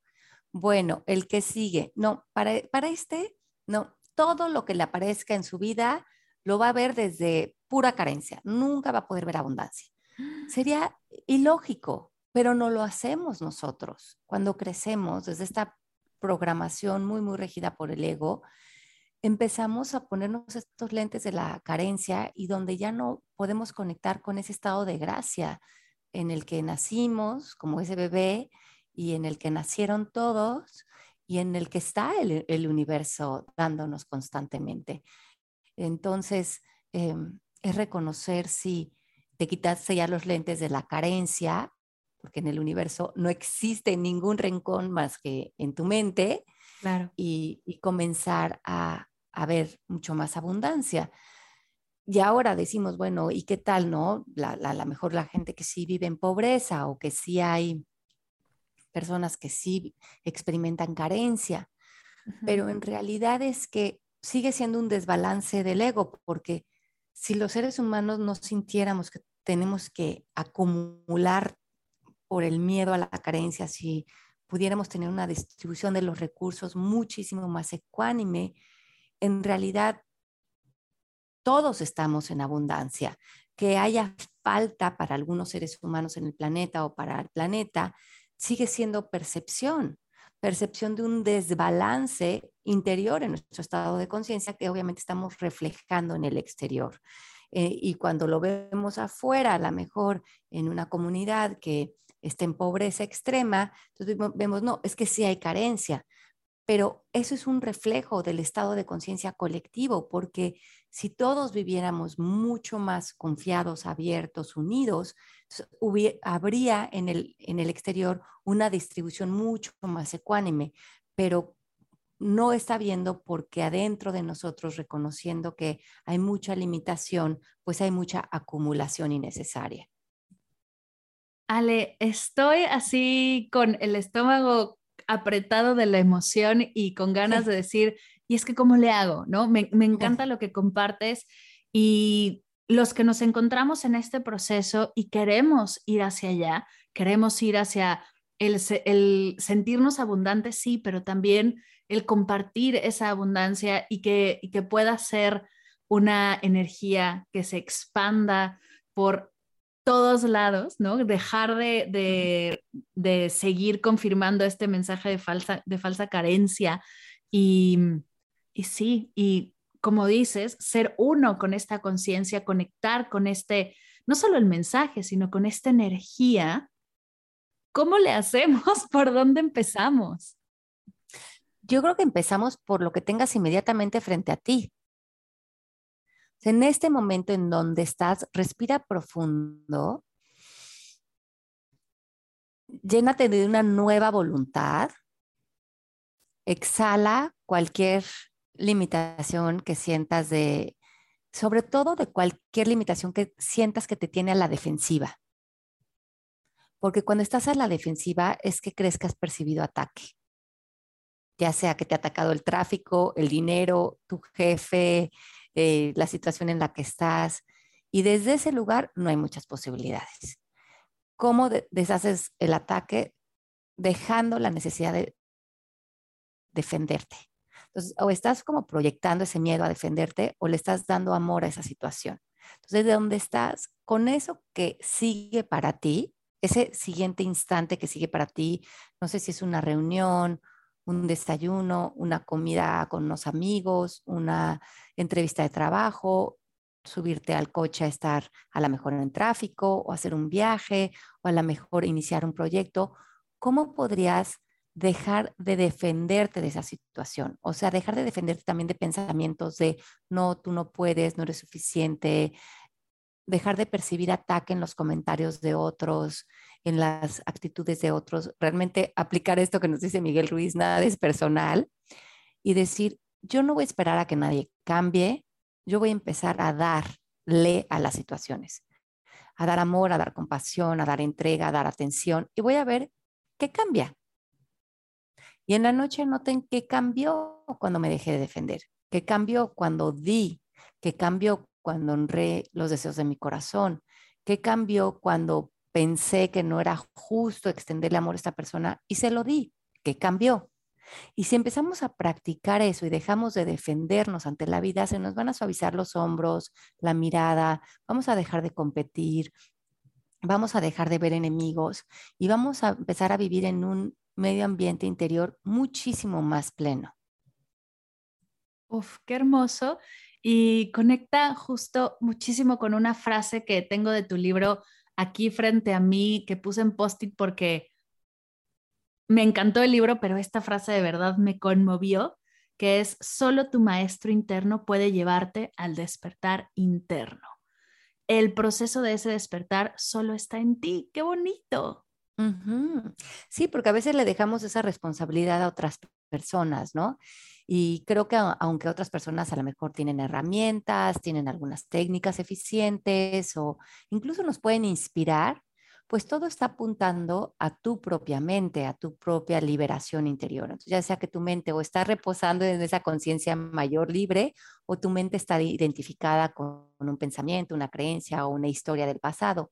Bueno, el que sigue. No, para, para este, no, todo lo que le aparezca en su vida lo va a ver desde pura carencia, nunca va a poder ver abundancia. Sería ilógico, pero no lo hacemos nosotros. Cuando crecemos desde esta programación muy, muy regida por el ego, empezamos a ponernos estos lentes de la carencia y donde ya no podemos conectar con ese estado de gracia en el que nacimos como ese bebé y en el que nacieron todos y en el que está el, universo dándonos constantemente. Entonces, em, es reconocer si te quitaste ya los lentes de la carencia, porque en el universo no existe ningún rincón más que en tu mente, claro. y, comenzar a, a, ver mucho más abundancia. Y ahora decimos, bueno, ¿y qué tal, no? La, la, la mejor la gente que sí vive en pobreza o que sí hay personas que sí experimentan carencia, pero en realidad es que sigue siendo un desbalance del ego, porque si los seres humanos no sintiéramos que tenemos que acumular por el miedo a la carencia, si pudiéramos tener una distribución de los recursos muchísimo más ecuánime, en realidad todos estamos en abundancia. Que haya falta para algunos seres humanos en el planeta o para el planeta, sigue siendo percepción, percepción de un desbalance interior en nuestro estado de conciencia que obviamente estamos reflejando en el exterior. Eh, y cuando lo vemos afuera, a lo mejor en una comunidad que está en pobreza extrema, entonces vemos, no, es que sí hay carencia, pero eso es un reflejo del estado de conciencia colectivo, porque si todos viviéramos mucho más confiados, abiertos, unidos, habría en el, en el exterior una distribución mucho más ecuánime, pero no está viendo porque adentro de nosotros, reconociendo que hay mucha limitación, pues hay mucha acumulación innecesaria. Ale, estoy así con el estómago apretado de la emoción y con ganas de decir, y es que cómo le hago, ¿no? Me, encanta lo que compartes y los que nos encontramos en este proceso y queremos ir hacia allá, queremos ir hacia el, el sentirnos abundantes, sí, pero también el compartir esa abundancia y que, y que pueda ser una energía que se expanda por todos lados, ¿no? Dejar de, de, seguir confirmando este mensaje de falsa, de falsa carencia y, y sí, y como dices, ser uno con esta conciencia, conectar con este, no solo el mensaje, sino con esta energía. ¿Cómo le hacemos? ¿Por dónde empezamos? Yo creo que empezamos por lo que tengas inmediatamente frente a ti. En este momento en donde estás, respira profundo, llénate de una nueva voluntad, exhala cualquier limitación que sientas de, sobre todo de cualquier limitación que sientas que te tiene a la defensiva. Porque cuando estás a la defensiva es que crees que has percibido ataque. Ya sea que te ha atacado el tráfico, el dinero, tu jefe, eh, la situación en la que estás. Y desde ese lugar no hay muchas posibilidades. ¿Cómo deshaces el ataque? Dejando la necesidad de defenderte. O estás como proyectando ese miedo a defenderte o le estás dando amor a esa situación. Entonces, ¿de dónde estás? Con eso que sigue para ti, ese siguiente instante que sigue para ti, no sé si es una reunión, un desayuno, una comida con unos amigos, una entrevista de trabajo, subirte al coche a estar a lo mejor en tráfico o hacer un viaje o a lo mejor iniciar un proyecto, ¿cómo podrías dejar de defenderte de esa situación? O sea, dejar de defenderte también de pensamientos de no, tú no puedes, no eres suficiente, dejar de percibir ataque en los comentarios de otros, en las actitudes de otros, realmente aplicar esto que nos dice Miguel Ruiz, nada es personal, y decir, yo no voy a esperar a que nadie cambie, yo voy a empezar a darle a las situaciones, a dar amor, a dar compasión, a dar entrega, a dar atención, y voy a ver qué cambia. Y en la noche noten qué cambió cuando me dejé de defender, qué cambió cuando di, qué cambió cuando honré los deseos de mi corazón, qué cambió cuando pensé que no era justo extenderle amor a esta persona y se lo di. ¿Qué cambió? Y si empezamos a practicar eso y dejamos de defendernos ante la vida, se nos van a suavizar los hombros, la mirada, vamos a dejar de competir, vamos a dejar de ver enemigos y vamos a empezar a vivir en un medio ambiente interior muchísimo más pleno. Uf, qué hermoso. Y conecta justo muchísimo con una frase que tengo de tu libro aquí frente a mí, que puse en post-it porque me encantó el libro, pero esta frase de verdad me conmovió, que es, solo tu maestro interno puede llevarte al despertar interno. El proceso de ese despertar solo está en ti. ¡Qué bonito! Sí, porque a veces le dejamos esa responsabilidad a otras personas, ¿no? Y creo que aunque otras personas a lo mejor tienen herramientas, tienen algunas técnicas eficientes o incluso nos pueden inspirar, pues todo está apuntando a tu propia mente, a tu propia liberación interior. Entonces, ya sea que tu mente o está reposando en esa conciencia mayor libre o tu mente está identificada con un pensamiento, una creencia o una historia del pasado.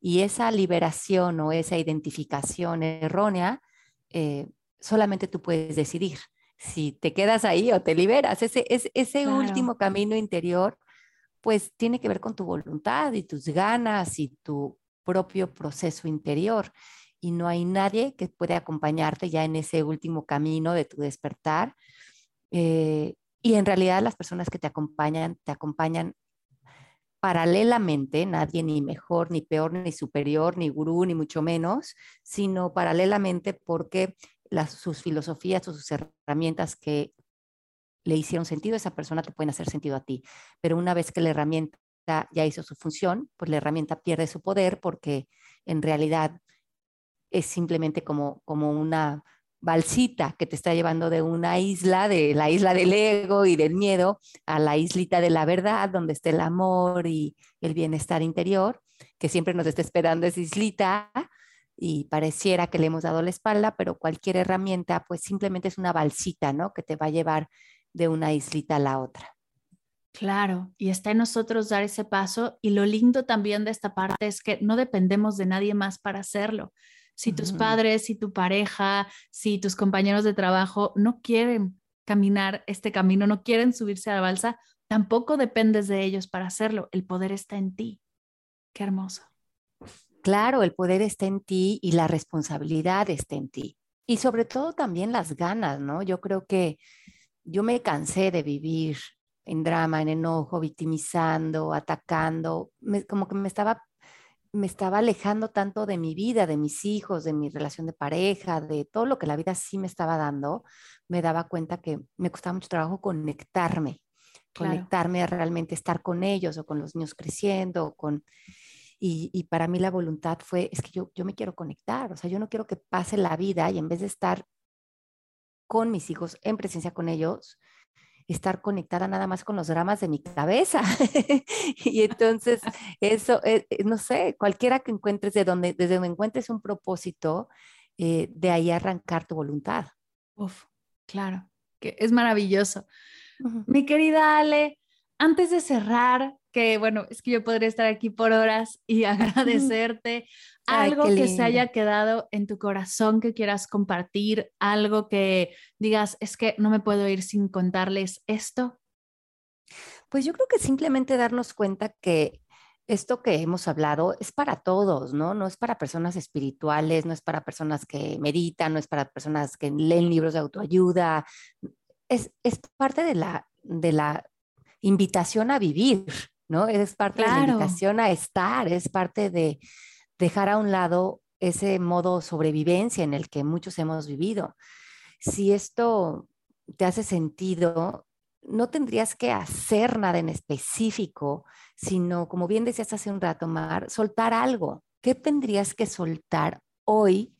Y esa liberación o esa identificación errónea, eh, solamente tú puedes decidir si te quedas ahí o te liberas. Ese, ese, ese último camino interior, pues tiene que ver con tu voluntad y tus ganas y tu propio proceso interior y no hay nadie que pueda acompañarte ya en ese último camino de tu despertar. Eh, y en realidad las personas que te acompañan, te acompañan paralelamente, nadie ni mejor, ni peor, ni superior, ni gurú, ni mucho menos, sino paralelamente porque las, sus filosofías o sus herramientas que le hicieron sentido a esa persona te pueden hacer sentido a ti. Pero una vez que la herramienta ya hizo su función, pues la herramienta pierde su poder porque en realidad es simplemente como, como una balsita que te está llevando de una isla, de la isla del ego y del miedo, a la islita de la verdad, donde está el amor y el bienestar interior, que siempre nos está esperando esa islita y pareciera que le hemos dado la espalda, pero cualquier herramienta pues simplemente es una balsita, ¿no? Que te va a llevar de una islita a la otra. Claro, y está en nosotros dar ese paso y lo lindo también de esta parte es que no dependemos de nadie más para hacerlo. Si tus padres, si tu pareja, si tus compañeros de trabajo no quieren caminar este camino, no quieren subirse a la balsa, tampoco dependes de ellos para hacerlo. El poder está en ti. Qué hermoso. Claro, el poder está en ti y la responsabilidad está en ti. Y sobre todo también las ganas, ¿no? Yo creo que yo me cansé de vivir en drama, en enojo, victimizando, atacando, como que me estaba, me estaba alejando tanto de mi vida, de mis hijos, de mi relación de pareja, de todo lo que la vida sí me estaba dando, me daba cuenta que me costaba mucho trabajo conectarme, conectarme a realmente estar con ellos o con los niños creciendo, con... Y, y, para mí la voluntad fue, es que yo, yo me quiero conectar, o sea, yo no quiero que pase la vida y en vez de estar con mis hijos, en presencia con ellos, estar conectada nada más con los dramas de mi cabeza. y entonces, eso, eh, eh, no sé, cualquiera que encuentres de donde, desde donde encuentres un propósito, eh, de ahí arrancar tu voluntad. Uf, claro, que es maravilloso. Mi querida Ale, antes de cerrar, que bueno, es que yo podría estar aquí por horas y agradecerte. algo que se haya quedado en tu corazón que quieras compartir, algo que digas, es que no me puedo ir sin contarles esto. Pues yo creo que simplemente darnos cuenta que esto que hemos hablado es para todos, ¿no? No es para personas espirituales, no es para personas que meditan, no es para personas que leen libros de autoayuda. Es, es parte de la, de la invitación a vivir, ¿no? Es parte de la invitación a estar, es parte de dejar a un lado ese modo sobrevivencia en el que muchos hemos vivido. Si esto te hace sentido, no tendrías que hacer nada en específico, sino, como bien decías hace un rato, Mar, soltar algo. ¿Qué tendrías que soltar hoy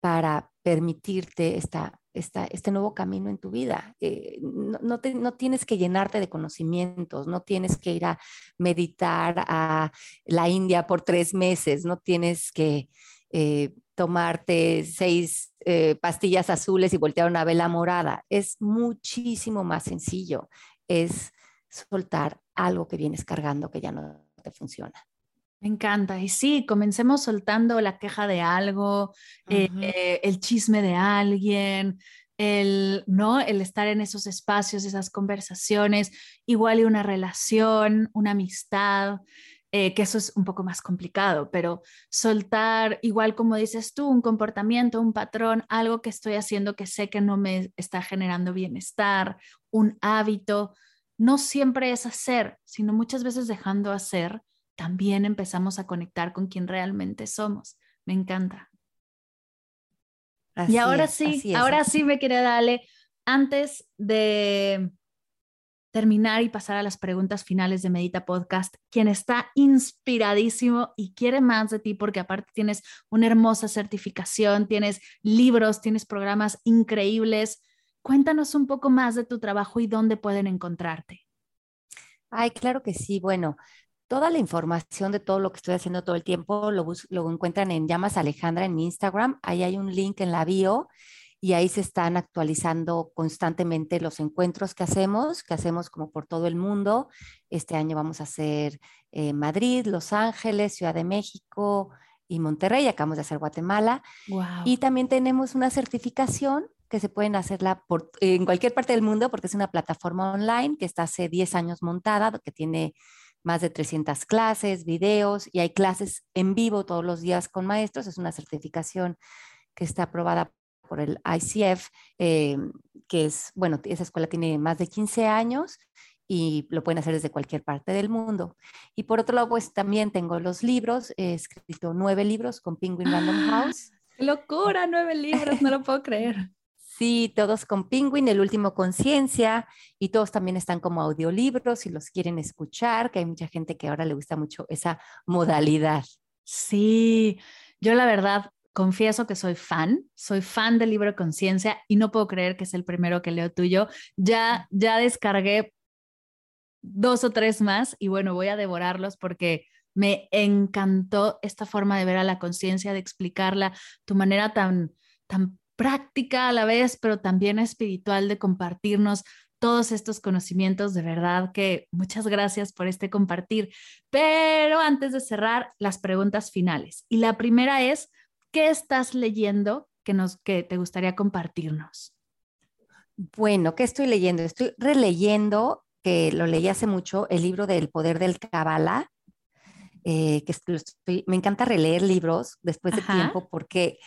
para permitirte esta este nuevo camino en tu vida. Eh, no, tienes que llenarte de conocimientos, no tienes que ir a meditar a la India por tres meses, no tienes que eh, tomarte seis eh, pastillas azules y voltear una vela morada. Es muchísimo más sencillo, es soltar algo que vienes cargando que ya no te funciona. Me encanta. Y sí, comencemos soltando la queja de algo, eh, el chisme de alguien, el, ¿no? el estar en esos espacios, esas conversaciones, igual y una relación, una amistad. Eh, que eso es un poco más complicado, pero soltar, igual como dices tú, un comportamiento, un patrón, algo que estoy haciendo que sé que no me está generando bienestar, un hábito, no siempre es hacer, sino muchas veces dejando hacer, también empezamos a conectar con quien realmente somos. Me encanta. y ahora sí, ahora sí me quiere darle, antes de terminar y pasar a las preguntas finales de Medita Podcast, quien está inspiradísimo y quiere más de ti porque aparte tienes una hermosa certificación, tienes libros, tienes programas increíbles. Cuéntanos un poco más de tu trabajo y dónde pueden encontrarte. Ay, claro que sí. Bueno, toda la información de todo lo que estoy haciendo todo el tiempo lo, lo encuentran en Llamas Alejandra en mi Instagram. Ahí hay un link en la bio y ahí se están actualizando constantemente los encuentros que hacemos, que hacemos como por todo el mundo. Este año vamos a hacer eh, Madrid, Los Ángeles, Ciudad de México y Monterrey. Acabamos de hacer Guatemala. Y también tenemos una certificación que se pueden hacerla por, en cualquier parte del mundo porque es una plataforma online que está hace 10 años montada, que tiene más de 300 clases, videos y hay clases en vivo todos los días con maestros. Es una certificación que está aprobada por el ICF, eh, que es, bueno, esa escuela tiene más de 15 años y lo pueden hacer desde cualquier parte del mundo. Y por otro lado, pues también tengo los libros, he escrito nueve libros con Penguin Random ¡Ah! House. ¡Locura! Nueve libros, no lo puedo creer. Sí, todos con Penguin, el último Conciencia, y todos también están como audiolibros si los quieren escuchar, que hay mucha gente que ahora le gusta mucho esa modalidad. Sí, yo la verdad confieso que soy fan, soy fan del libro Conciencia y no puedo creer que es el primero que leo tuyo. Ya, ya descargué dos o tres más y bueno, voy a devorarlos porque me encantó esta forma de ver a la conciencia, de explicarla, tu manera tan, tan práctica a la vez, pero también espiritual de compartirnos todos estos conocimientos. De verdad que muchas gracias por este compartir. Pero antes de cerrar, las preguntas finales. Y la primera es, ¿qué estás leyendo que, nos, que te gustaría compartirnos? Bueno, ¿qué estoy leyendo? Estoy releyendo, que lo leí hace mucho, el libro del poder del Kabbalah. Eh, que me encanta releer libros después de tiempo porque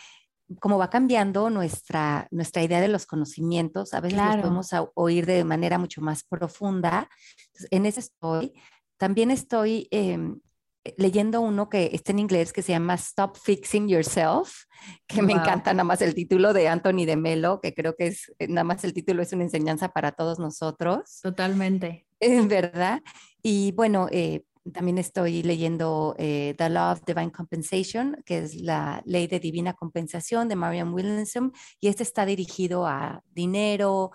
como va cambiando nuestra, nuestra idea de los conocimientos, a veces los podemos oír de manera mucho más profunda. en ese estoy. También estoy em, eh, leyendo uno que está en inglés que se llama Stop Fixing Yourself, que me encanta nada más el título de Anthony de Melo, que creo que es eh, nada más el título es una enseñanza para todos nosotros. Totalmente. Es verdad. Y bueno, eh, también estoy leyendo The Law of Divine Compensation, que es la ley de divina compensación de Marian Williamson, y este está dirigido a dinero,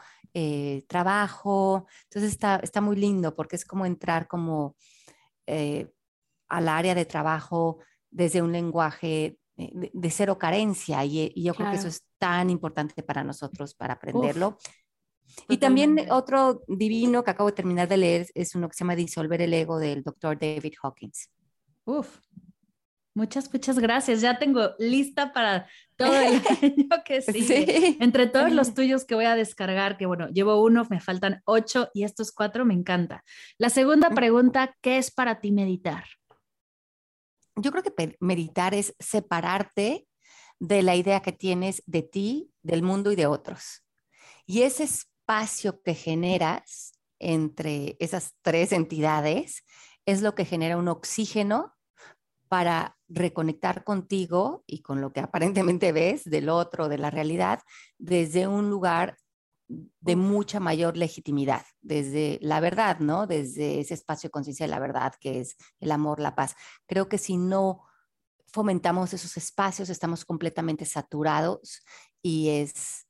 trabajo. Entonces está, está muy lindo porque es como entrar como al área de trabajo desde un lenguaje de, cero carencia y, yo creo que eso es tan importante para nosotros para aprenderlo. Y también otro divino que acabo de terminar de leer es uno que se llama Disolver el ego del doctor David Hawkins. Uf, muchas, muchas gracias. Ya tengo lista para todo el año que sigue. Entre todos los tuyos que voy a descargar, que bueno, llevo uno, me faltan ocho y estos cuatro me encanta. La segunda pregunta, ¿qué es para ti meditar? yo creo que meditar es separarte de la idea que tienes de ti, del mundo y de otros. Y ese espacio que generas entre esas tres entidades es lo que genera un oxígeno para reconectar contigo y con lo que aparentemente ves del otro, de la realidad, desde un lugar de mucha mayor legitimidad, desde la verdad, ¿no? Desde ese espacio de conciencia de la verdad que es el amor, la paz. Creo que si no fomentamos esos espacios, estamos completamente saturados y es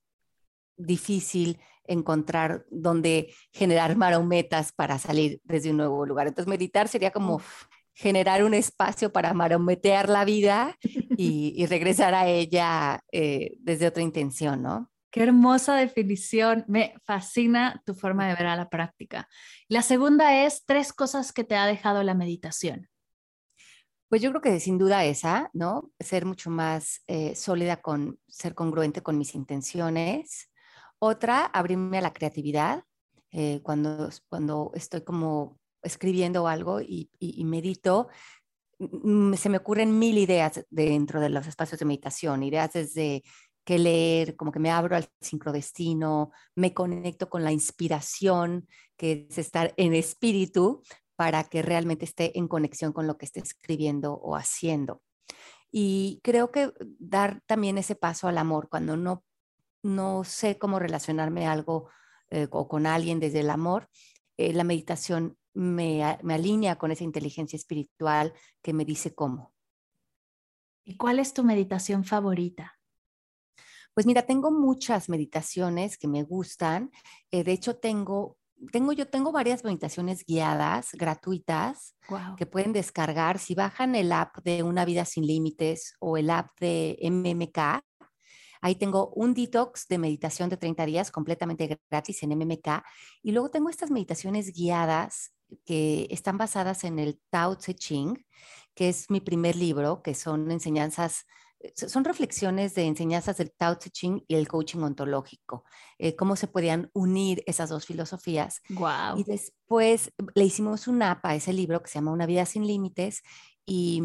difícil encontrar dónde generar marometas para salir desde un nuevo lugar. Entonces, meditar sería como generar un espacio para marometear la vida y, regresar a ella eh, desde otra intención, ¿no? Qué hermosa definición. Me fascina tu forma de ver a la práctica. La segunda es tres cosas que te ha dejado la meditación. Pues yo creo que sin duda esa, ¿no? Ser mucho más eh, sólida con ser congruente con mis intenciones. Otra, abrirme a la creatividad. Eh, cuando, cuando estoy como escribiendo algo y, y, medito, se me ocurren mil ideas dentro de los espacios de meditación, ideas desde que leer, como que me abro al sincrodestino, me conecto con la inspiración, que es estar en espíritu, para que realmente esté en conexión con lo que esté escribiendo o haciendo. Y creo que dar también ese paso al amor, cuando no, no sé cómo relacionarme algo eh, o con alguien desde el amor, eh, la meditación me, me alinea con esa inteligencia espiritual que me dice cómo. ¿Y cuál es tu meditación favorita? Pues mira, tengo muchas meditaciones que me gustan. Eh, de hecho, tengo tengo, yo tengo varias meditaciones guiadas, gratuitas, que pueden descargar. Si bajan el app de Una Vida Sin Límites o el app de MMK, ahí tengo un detox de meditación de 30 días completamente gratis en MMK. Y luego tengo estas meditaciones guiadas que están basadas en el Tao Te Ching, que es mi primer libro, que son enseñanzas son reflexiones de enseñanzas del Tao Te Ching y el coaching ontológico, eh, cómo se podían unir esas dos filosofías. Wow. Y después le hicimos un app a ese libro que se llama Una vida sin límites y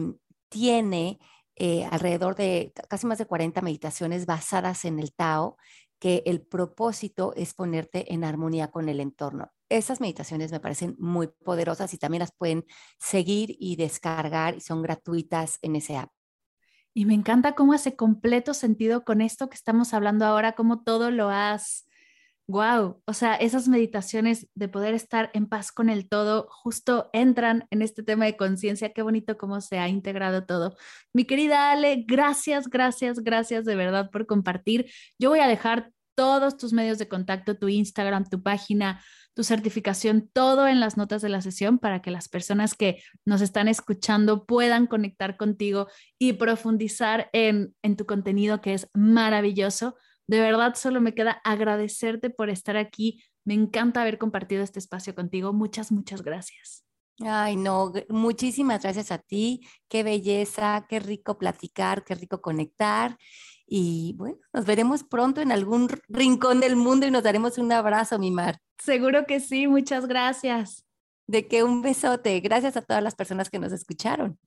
tiene eh, alrededor de casi más de 40 meditaciones basadas en el Tao, que el propósito es ponerte en armonía con el entorno. Esas meditaciones me parecen muy poderosas y también las pueden seguir y descargar y son gratuitas en ese app. Y me encanta cómo hace completo sentido con esto que estamos hablando ahora, cómo todo lo has, wow, o sea, esas meditaciones de poder estar en paz con el todo justo entran en este tema de conciencia, qué bonito cómo se ha integrado todo. Mi querida Ale, gracias, gracias, gracias de verdad por compartir. Yo voy a dejar todos tus medios de contacto, tu Instagram, tu página, tu certificación, todo en las notas de la sesión para que las personas que nos están escuchando puedan conectar contigo y profundizar en, en tu contenido que es maravilloso. De verdad, solo me queda agradecerte por estar aquí. Me encanta haber compartido este espacio contigo. Muchas, muchas gracias. Ay, no, muchísimas gracias a ti. Qué belleza, qué rico platicar, qué rico conectar. Y bueno, nos veremos pronto en algún rincón del mundo y nos daremos un abrazo, mi Mar. Seguro que sí, muchas gracias. De que un besote. Gracias a todas las personas que nos escucharon.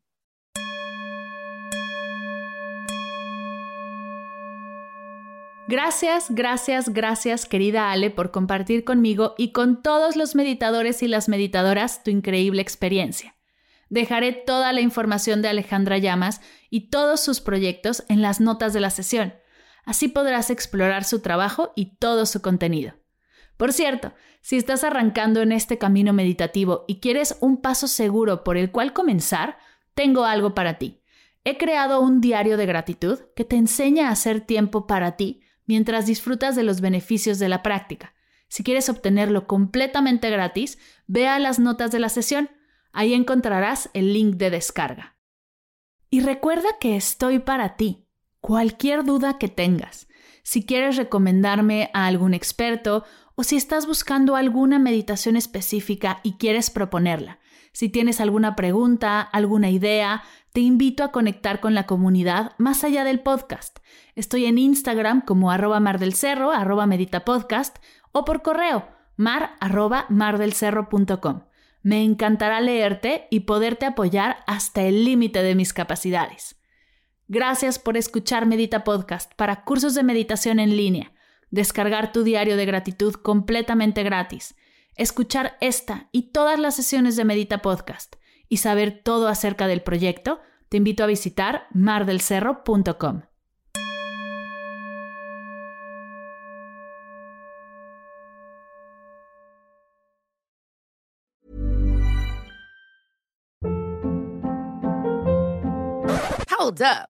Gracias, gracias, gracias, querida Ale, por compartir conmigo y con todos los meditadores y las meditadoras tu increíble experiencia. Dejaré toda la información de Alejandra Llamas y todos sus proyectos en las notas de la sesión. Así podrás explorar su trabajo y todo su contenido. Por cierto, si estás arrancando en este camino meditativo y quieres un paso seguro por el cual comenzar, tengo algo para ti. He creado un diario de gratitud que te enseña a hacer tiempo para ti mientras disfrutas de los beneficios de la práctica. Si quieres obtenerlo completamente gratis, ve a las notas de la sesión Ahí encontrarás el link de descarga. Y recuerda que estoy para ti. Cualquier duda que tengas, si quieres recomendarme a algún experto o si estás buscando alguna meditación específica y quieres proponerla, si tienes alguna pregunta, alguna idea, te invito a conectar con la comunidad más allá del podcast. Estoy en Instagram como arroba mar del cerro, arroba meditapodcast o por correo mar arroba mardelcerro.com. Me encantará leerte y poderte apoyar hasta el límite de mis capacidades. Gracias por escuchar Medita Podcast para cursos de meditación en línea, descargar tu diario de gratitud completamente gratis, escuchar esta y todas las sesiones de Medita Podcast y saber todo acerca del proyecto, te invito a visitar mardelcerro.com. Hold up.